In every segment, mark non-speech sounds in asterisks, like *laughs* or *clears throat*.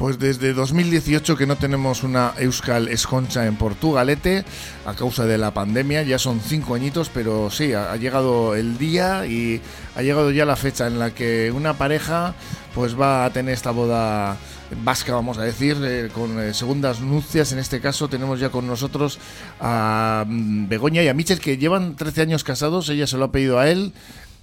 Pues desde 2018 que no tenemos una Euskal Esconcha en Portugalete a causa de la pandemia, ya son cinco añitos, pero sí, ha, llegado el día y ha llegado ya la fecha en la que una pareja pues va a tener esta boda vasca, vamos a decir, eh, con eh, segundas nupcias. En este caso tenemos ya con nosotros a mm, Begoña y a Michel que llevan 13 años casados, ella se lo ha pedido a él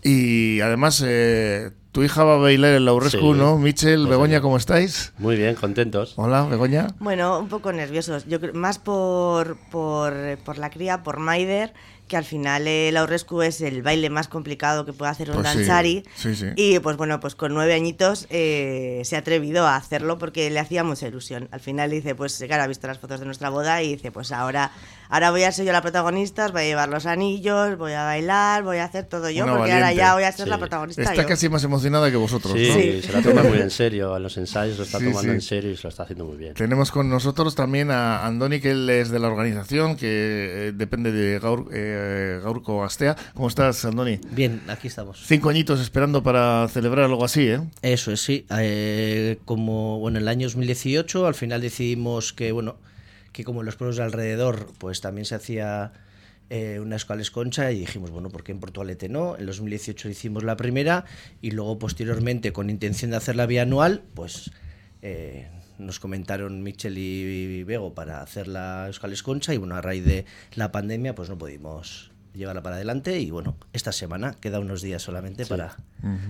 y además eh, tu hija va a bailar en la Urrescu, Sí. ¿no? Michel, Pues Begoña. ¿cómo estáis? Muy bien, contentos. Hola, Begoña. Bueno, un poco nerviosos. Yo creo, más por, por, por la cría, por Maider, que al final el Aurrescu es el baile más complicado que puede hacer un Pues danzari. sí, sí. Y pues bueno, pues con nueve añitos eh, se ha atrevido a hacerlo porque le hacía mucha ilusión. Al final dice, pues claro, ha visto las fotos de nuestra boda y dice, pues ahora, ahora voy a ser yo la protagonista, os voy a llevar los anillos, voy a bailar, voy a hacer todo yo, Una porque ahora ya voy a ser Sí. la protagonista Está yo. casi más emocionada que vosotros, Sí, ¿no? Sí. se la toma muy en serio. A los ensayos lo está Sí, tomando sí. en serio y se lo está haciendo muy bien. Tenemos con nosotros también a Andoni, que él es de la organización, que eh, depende de Gaur, eh, Gaurko Astea. ¿Cómo estás, Andoni? Bien, aquí estamos. Cinco añitos esperando para celebrar algo así, ¿eh? Eso es, sí. Eh, como bueno, en el año 2018 al final decidimos que bueno, que como en los pueblos de alrededor, pues también se hacía eh, una escuela esconcha y dijimos, bueno, ¿por qué en Portugalete no? En 2018 hicimos la primera y luego posteriormente con intención de hacerla bianual, pues eh, nos comentaron Michel y Bego para hacer la Euskal Esconcha y bueno, a raíz de la pandemia pues no pudimos llevarla para adelante y bueno, esta semana queda unos días solamente para,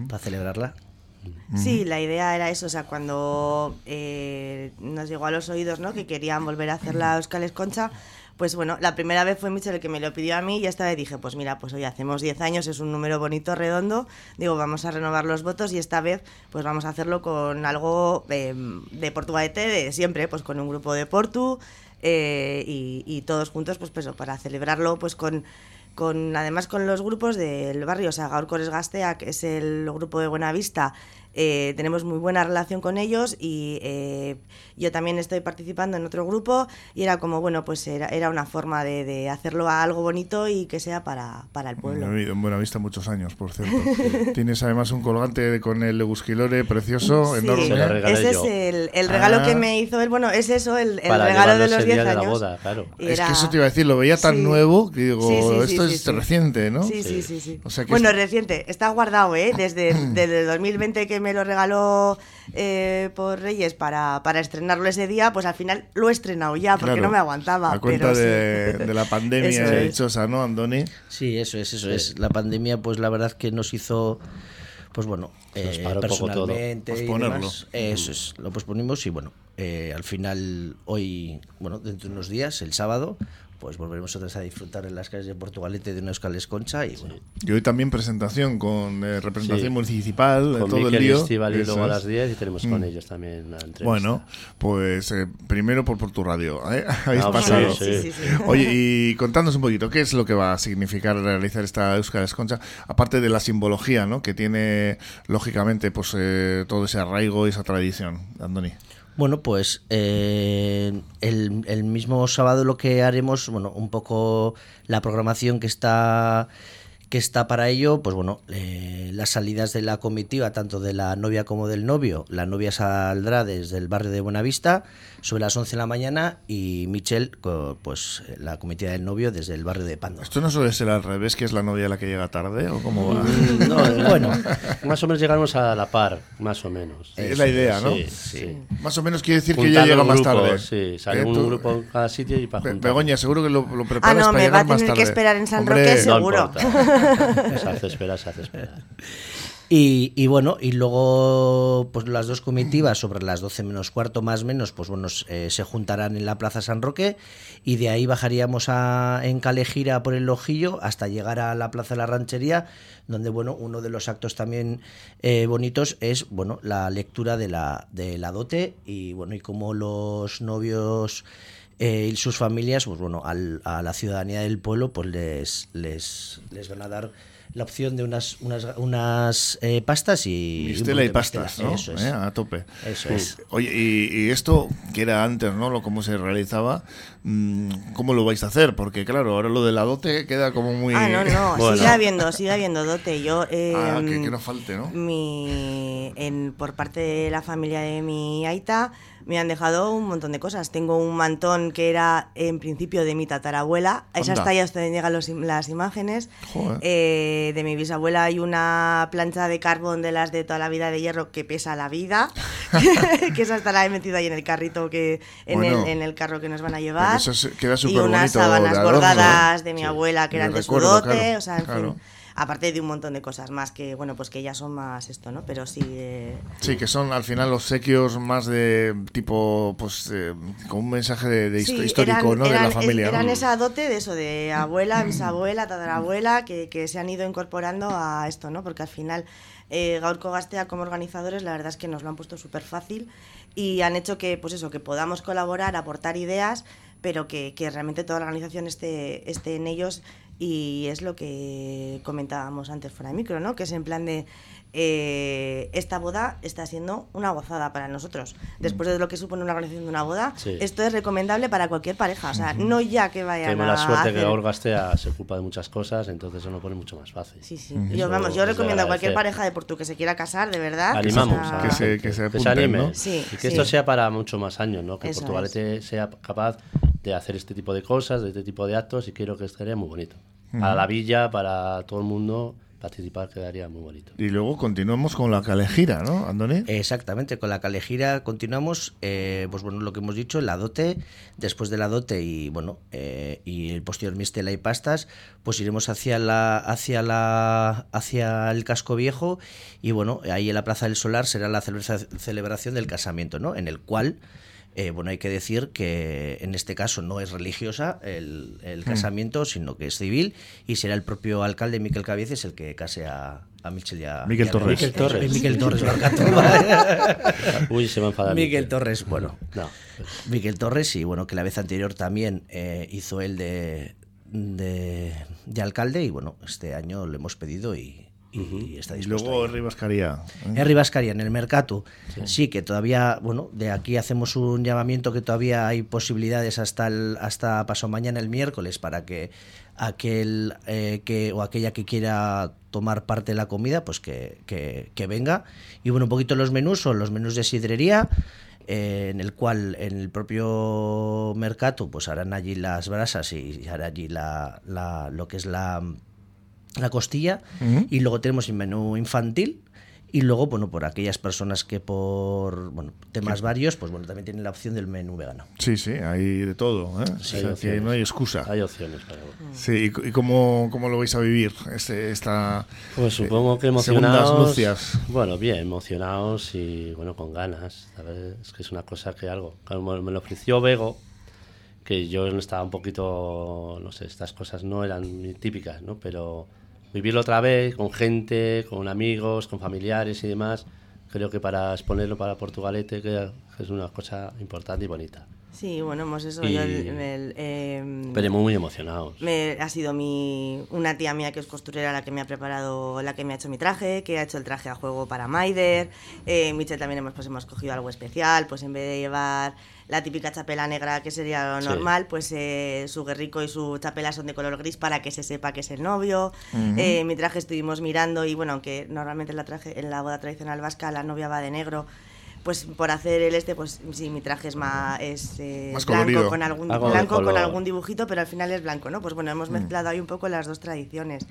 para celebrarla. Sí, la idea era eso, o sea, cuando eh, nos llegó a los oídos, ¿no? Que querían volver a hacer la Euskal Concha, pues bueno, la primera vez fue Michel el que me lo pidió a mí y esta vez dije, pues mira, pues hoy hacemos 10 años, es un número bonito, redondo, digo, vamos a renovar los votos y esta vez pues vamos a hacerlo con algo eh, de Portugalete de siempre, pues con un grupo de Portu eh, y, y todos juntos, pues, pues para celebrarlo pues con con además con los grupos del barrio, o sea, Gaurcores Gastea, que es el grupo de Buenavista, eh, tenemos muy buena relación con ellos y eh, yo también estoy participando en otro grupo y era como, bueno, pues era, era una forma de, de hacerlo a algo bonito y que sea para, para el He pueblo. en Buenavista muchos años, por cierto. *laughs* Tienes además un colgante con el Legusquilore precioso, Sí, enorme. Ese yo. es el, el regalo Ah. que me hizo él, bueno, es eso, el, el regalo de los ese 10 día de la años. boda, claro. Y Es era- que eso te iba a decir, lo veía tan Sí. nuevo que digo, Sí, esto sí, es sí. reciente, ¿no? Sí, sí, sí, sí. O sea que bueno, es- reciente, está guardado, ¿eh? Desde, *clears throat* desde el 2020 que me lo regaló eh, por Reyes para, para estrenarlo ese día, pues al final lo he estrenado ya porque Claro, no me aguantaba. A cuenta pero sí. de, la *laughs* pandemia Eso es. dichosa, ¿no, Andoni? Sí, eso es, eso es. La pandemia, pues la verdad que nos hizo, pues bueno, Nos eh, poco todo. personalmente y demás. Eso es, lo posponimos y bueno, eh, al final hoy, bueno, dentro de unos días, el sábado, pues volveremos otra vez a disfrutar en las calles de Portugalete de una Euskal Concha y bueno, Y hoy también presentación con eh, representación Sí. municipal, de Con todo el Miquel y lío. Estíbal y luego a las 10 y tenemos con Mm. ellos también una entrevista. Bueno, pues eh, primero por, por tu radio, ¿eh? *laughs* Habéis Ah, pasado. sí, Sí, sí, sí. *laughs* Oye, y contándonos un poquito, ¿qué es lo que va a significar realizar esta Euskal Esconcha? Aparte de la simbología, ¿no? Que tiene, lógicamente, pues eh, todo ese arraigo y esa tradición, Andoni. Bueno, pues eh, el, el mismo sábado lo que haremos, bueno, un poco la programación que está que está para ello, pues bueno, eh, las salidas de la comitiva, tanto de la novia como del novio. La novia saldrá desde el barrio de Buenavista sobre las 11 de la mañana y Michel, pues la comitiva del novio desde el barrio de Pando. ¿Esto no suele ser al revés, que es la novia la que llega tarde o cómo va? Mm, No, *laughs* Bueno. más o menos llegamos a la par, más o menos. Es la idea, ¿no? Sí, sí. Más o menos quiere decir que ya llega más tarde. Sí, sale Eh, un tú- grupo en cada sitio y para Be- juntar. Begoña, seguro que lo, lo Ah, preparas no, para me va llegar a más tener tarde. que esperar en San Hombre, Roque, seguro. *laughs* *laughs* se hace esperar, se hace esperar. Y, y bueno, y luego pues las dos comitivas sobre las 12 menos cuarto más menos, pues bueno, eh, se juntarán en la Plaza San Roque y de ahí bajaríamos a, en Calejira por el Lojillo hasta llegar a la Plaza de la Ranchería, donde bueno, uno de los actos también eh, bonitos es bueno, la lectura de la, de la dote y bueno, y cómo los novios eh, y sus familias, pues bueno, al- a la ciudadanía del pueblo, pues les, les, les van a dar la opción de unas, unas, unas eh, pastas y... Mistela y pastas, mistela. ¿no? Eso es. Eh, A tope. Eso es. Oye, y, y esto, que era antes, ¿no? Lo cómo se realizaba, mm, ¿cómo lo vais a hacer? Porque claro, ahora lo de la dote queda como muy... Ah, no, no, *laughs* Bueno. sigue habiendo, sigue habiendo Yo, eh, Ah, que, que no falte, ¿no? mi, en, por parte de la familia de mi Aita, me han dejado un montón de cosas. Tengo un mantón que era en principio de mi tatarabuela. A esas tallas donde llegan los las imágenes. Joder. Eh, de mi bisabuela hay una plancha de carbón de las de toda la vida de hierro que pesa la vida. *laughs* *laughs* que esa estará ahí metida ahí en el carrito que en, Bueno. el, en el carro que nos van a llevar. Eso es- queda y unas sábanas bordadas de mi Sí. abuela que eran de recuerdo, su dote. claro, o sea, en claro. fin. Aparte de un montón de cosas más que, bueno, pues que ya son más esto, ¿no? Pero sí. eh, Sí, que son al final obsequios más de tipo, pues, eh, con un mensaje de, de Sí, histórico, eran- ¿no? de la familia. Eran ¿no? esa dote de eso, de abuela, bisabuela, tatarabuela, que, que se han ido incorporando a esto, ¿no? Porque al final, eh, Gaurko Gastea como organizadores, la verdad es que nos lo han puesto súper fácil y han hecho que, pues eso, que podamos colaborar, aportar ideas, pero que, que realmente toda la organización esté, esté en ellos y es lo que comentábamos antes fuera de micro, ¿no? Que es en plan de eh, esta boda está siendo una gozada para nosotros. Después de lo que supone una organización de una boda, Sí. esto es recomendable para cualquier pareja. O sea, no ya que vayan la a suerte que hacer- Gaur Gastea se ocupa de muchas cosas, entonces eso lo pone mucho más fácil. Sí, sí. Eso Yo, vamos, yo recomiendo a cualquier pareja de Portu que se quiera casar, de verdad. Animamos a Que la se- que se que apunten, anime ¿no? Sí, y que sí. esto sea para mucho más años, ¿no? Que Eso Portugalete sea capaz de hacer este tipo de cosas, de este tipo de actos y creo que estaría muy bonito. Para la villa, para todo el mundo, participar quedaría muy bonito. Y luego continuamos con la calejira, ¿no, Andoni? Exactamente, con la calejira continuamos, eh, pues bueno, lo que hemos dicho, la dote, después de la dote y bueno, eh, y el posterior mistela y pastas, pues iremos hacia la, hacia la, hacia el casco viejo y bueno, ahí en la Plaza del Solar será la celebra- celebración del casamiento, ¿no? En el cual eh, bueno, hay que decir que en este caso no es religiosa el, el casamiento, sino que es civil y será el propio alcalde Miquel Cabieces el que case a, a Michel y a y a Torres. Miquel Torres. Eh, Miquel Torres. *laughs* Uy, se me enfada. Miquel Torres, bueno, No, Miquel Torres y bueno, que la vez anterior también eh, hizo él de, de, de alcalde y bueno, este año le hemos pedido y, y está Y luego a ir. Rivas Caría. ¿eh? En el Mercatu, sí. que todavía, bueno, de aquí hacemos un llamamiento que todavía hay posibilidades hasta el, hasta paso mañana el miércoles para que aquel eh, que o aquella que quiera tomar parte de la comida, pues que, que- que venga. Y bueno, un poquito los menús son los menús de sidrería, eh, en el cual en el propio Mercatu pues harán allí las brasas y hará allí la, la- lo que es la la costilla y luego tenemos el menú infantil y luego bueno por aquellas personas que por bueno temas varios pues bueno también tienen la opción del menú vegano Sí, sí, hay de todo. ¿eh? O sea, hay que opciones. no hay excusa. hay opciones para Sí, ¿y, y cómo, cómo lo vais a vivir este, esta Pues supongo que eh, segundas emocionados. Bueno, bien, emocionados y bueno, con ganas. ¿sabes? Es que es una cosa que algo. Como me lo ofreció Bego, que yo estaba un poquito, no sé, estas cosas no eran muy típicas, ¿no? Pero vivirlo otra vez con gente, con amigos, con familiares y demás, creo que para exponerlo para Portugalete es una cosa importante y bonita. Sí, bueno, hemos eso. Y- yo el- el, em, Pero muy emocionados. Me, ha sido mi una tía mía que es costurera la que me ha preparado, la que me ha hecho mi traje, que ha hecho el traje a juego para Maider. Eh, Michel también hemos, pues, hemos cogido algo especial, pues en vez de llevar la típica chapela negra que sería lo Sí. normal, pues eh, su guerrico y su chapela son de color gris para que se sepa que es el novio. Eh, mi traje estuvimos mirando y bueno, aunque normalmente en la, traje, en la boda tradicional vasca la novia va de negro. Pues por hacer el este, pues sí, mi traje es más es, eh, Más blanco colorido. con algún Algo blanco con algún dibujito, pero al final es blanco, ¿no? Pues bueno, hemos mezclado ahí un poco las dos tradiciones.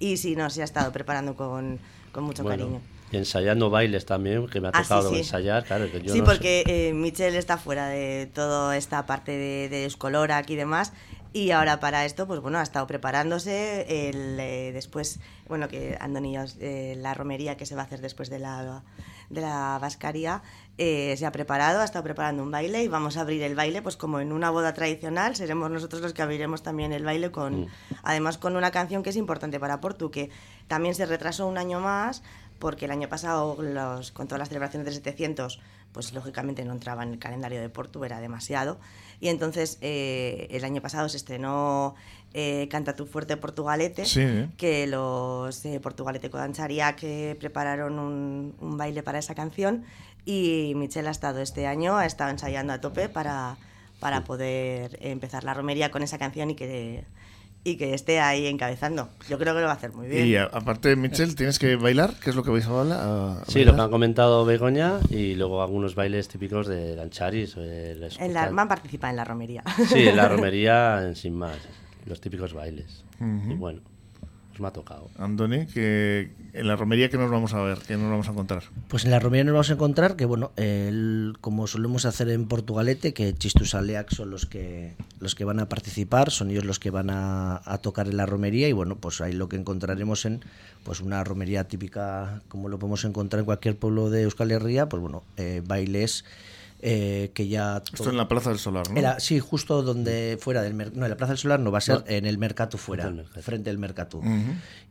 Y sí, no, se ha estado preparando con, con mucho Bueno, cariño. y ensayando bailes también, que me ha Ah, sí, tocado sí. ensayar, claro. Que yo sí, no porque eh, Michelle está fuera de toda esta parte de, de Escolorac y demás. Y ahora para esto, pues bueno, ha estado preparándose. El, eh, después, bueno, que Andoni, eh, la romería que se va a hacer después de la, de la vascaría, eh, se ha preparado, ha estado preparando un baile y vamos a abrir el baile, pues como en una boda tradicional, seremos nosotros los que abriremos también el baile con, Mm. además con una canción que es importante para Portu, que también se retrasó un año más, porque el año pasado, los, con todas las celebraciones de 700, pues lógicamente no entraba en el calendario de Portu, era demasiado. Y entonces eh, el año pasado se estrenó eh, Canta tu fuerte Portugalete, Sí, ¿eh? que los de Portugalete Codancharia que prepararon un, un baile para esa canción y Michelle ha estado este año, ha estado ensayando a tope para, para poder empezar la romería con esa canción y que, y que esté ahí encabezando. Yo creo que lo va a hacer muy bien. Y a- aparte, Michel, ¿tienes que bailar? ¿Qué es lo que vais a bailar? a- Sí, lo que bailar? han comentado Begoña y luego algunos bailes típicos de Lancharis. eh, les En la, gustan. van a participar en la romería. Sí, en la *laughs* romería, en sin más. Los típicos bailes. Y bueno, pues me ha tocado. Andoni, que en la romería que nos vamos a ver, que nos vamos a encontrar. Pues en la romería nos vamos a encontrar que, bueno, el- como solemos hacer en Portugalete, que Chistus Aleac son los que, los que van a participar, son ellos los que van a, a tocar en la romería y, bueno, pues ahí lo que encontraremos en pues una romería típica, como lo podemos encontrar en cualquier pueblo de Euskal Herria, pues bueno, eh, bailes eh, que ya... Esto en la Plaza del Solar, ¿no? Era, sí, justo donde fuera del mercado. No, en la Plaza del Solar no va a ser en el Mercatu fuera, Frente al Mercatu. frente al Mercatu.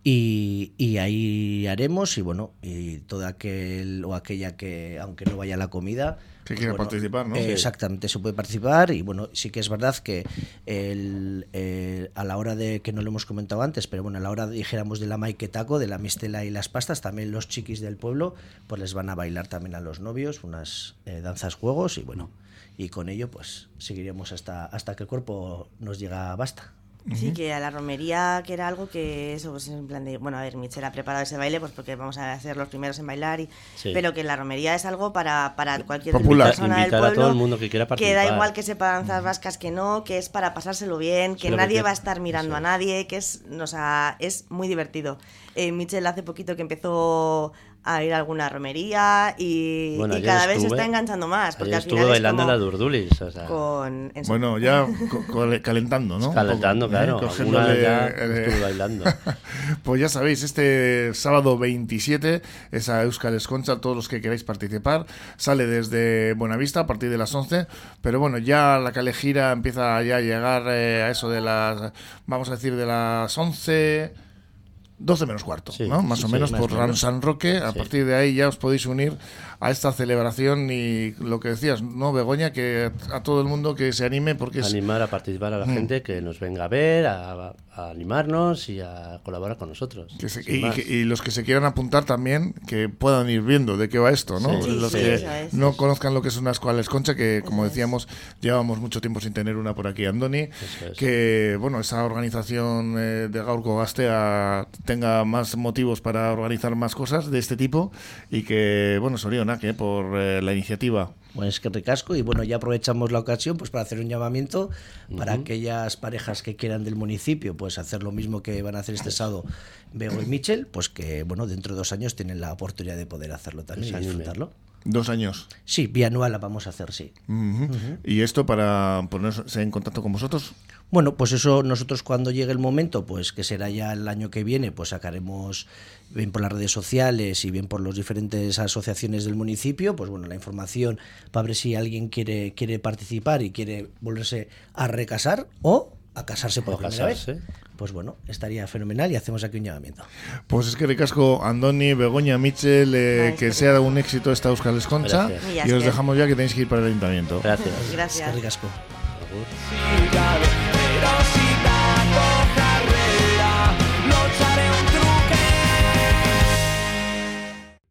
y, y ahí haremos, y bueno, y todo aquel o aquella que, aunque no vaya a la comida. Que quiera participar, ¿no? eh. Exactamente, se puede participar. Y bueno, sí que es verdad que el, eh, a la hora de, que no lo hemos comentado antes, pero bueno, a la hora, dijéramos, de la maiketaco, de la mistela y las pastas, también los chiquis del pueblo, pues les van a bailar también a los novios, unas eh, danzas juegos, y bueno, y con ello, pues seguiremos hasta, hasta que el cuerpo nos llega basta. Sí, que a la romería, que era algo que eso, pues en plan de, bueno, a ver, Michel ha preparado ese baile, pues porque vamos a ser los primeros en bailar, y, Sí. pero que la romería es algo para, para cualquier Popular. persona del Invitar a pueblo. todo el mundo que quiera Que da participar. igual que sepa danzas vascas que no, que es para pasárselo bien, que lo que nadie va a estar mirando eso a nadie, que es, o sea, es muy divertido. Eh, Michel hace poquito que empezó a ir a alguna romería y, Bueno, y cada vez se estuve- está enganchando más. Porque al estuve final bailando es en como la Durdulis. O sea, con, en- Bueno, ya calentando, ¿no? Calentando, ¿eh? claro. *laughs* Ya eh, estuve bailando. *laughs* Pues ya sabéis, este sábado 27 es a Euskal Esconcha, todos los que queráis participar. Sale desde Buenavista a partir de las 11, pero bueno, ya la calejira empieza ya a llegar eh, a eso de las, vamos a decir, de las 11... 12 menos cuarto, Sí, ¿no? Más sí, o menos por menos. San Roque. A partir de ahí ya os podéis unir a esta celebración y lo que decías, ¿no, Begoña? Que a todo el mundo que se anime porque es, Animar a participar a la gente que nos venga a ver, a, a animarnos y a colaborar con nosotros. Que se- y, y los que se quieran apuntar también, que puedan ir viendo de qué va esto, ¿no? Sí, los sí, que es. no conozcan lo que es una escuela esconcha, que como decíamos, llevamos mucho tiempo sin tener una por aquí, Andoni, es. que, bueno, esa organización eh, de Gaurko Gastea tenga más motivos para organizar más cosas de este tipo y que, bueno, Por eh, la iniciativa. Bueno, es que ricasco y bueno, ya aprovechamos la ocasión pues para hacer un llamamiento para aquellas parejas que quieran del municipio, pues hacer lo mismo que van a hacer este sábado Bego y Michel, pues que bueno, dentro de dos años tienen la oportunidad de poder hacerlo también y animen. disfrutarlo. Dos años. Sí, bianual la vamos a hacer, sí. Y esto para ponerse en contacto con vosotros. Bueno, pues eso nosotros cuando llegue el momento, pues que será ya el año que viene, pues sacaremos bien por las redes sociales y bien por las diferentes asociaciones del municipio, pues bueno, la información para ver si alguien quiere, quiere participar y quiere volverse a recasar o a casarse por primera vez. casarse. Pues bueno, estaría fenomenal y hacemos aquí un llamamiento. Pues es que ricasco, Andoni, Begoña, Michel, eh, que sea un éxito esta Euskal Esconcha. Y os dejamos ya que tenéis que ir para el ayuntamiento. Gracias. Gracias. Agur. ciudad, ferocidad.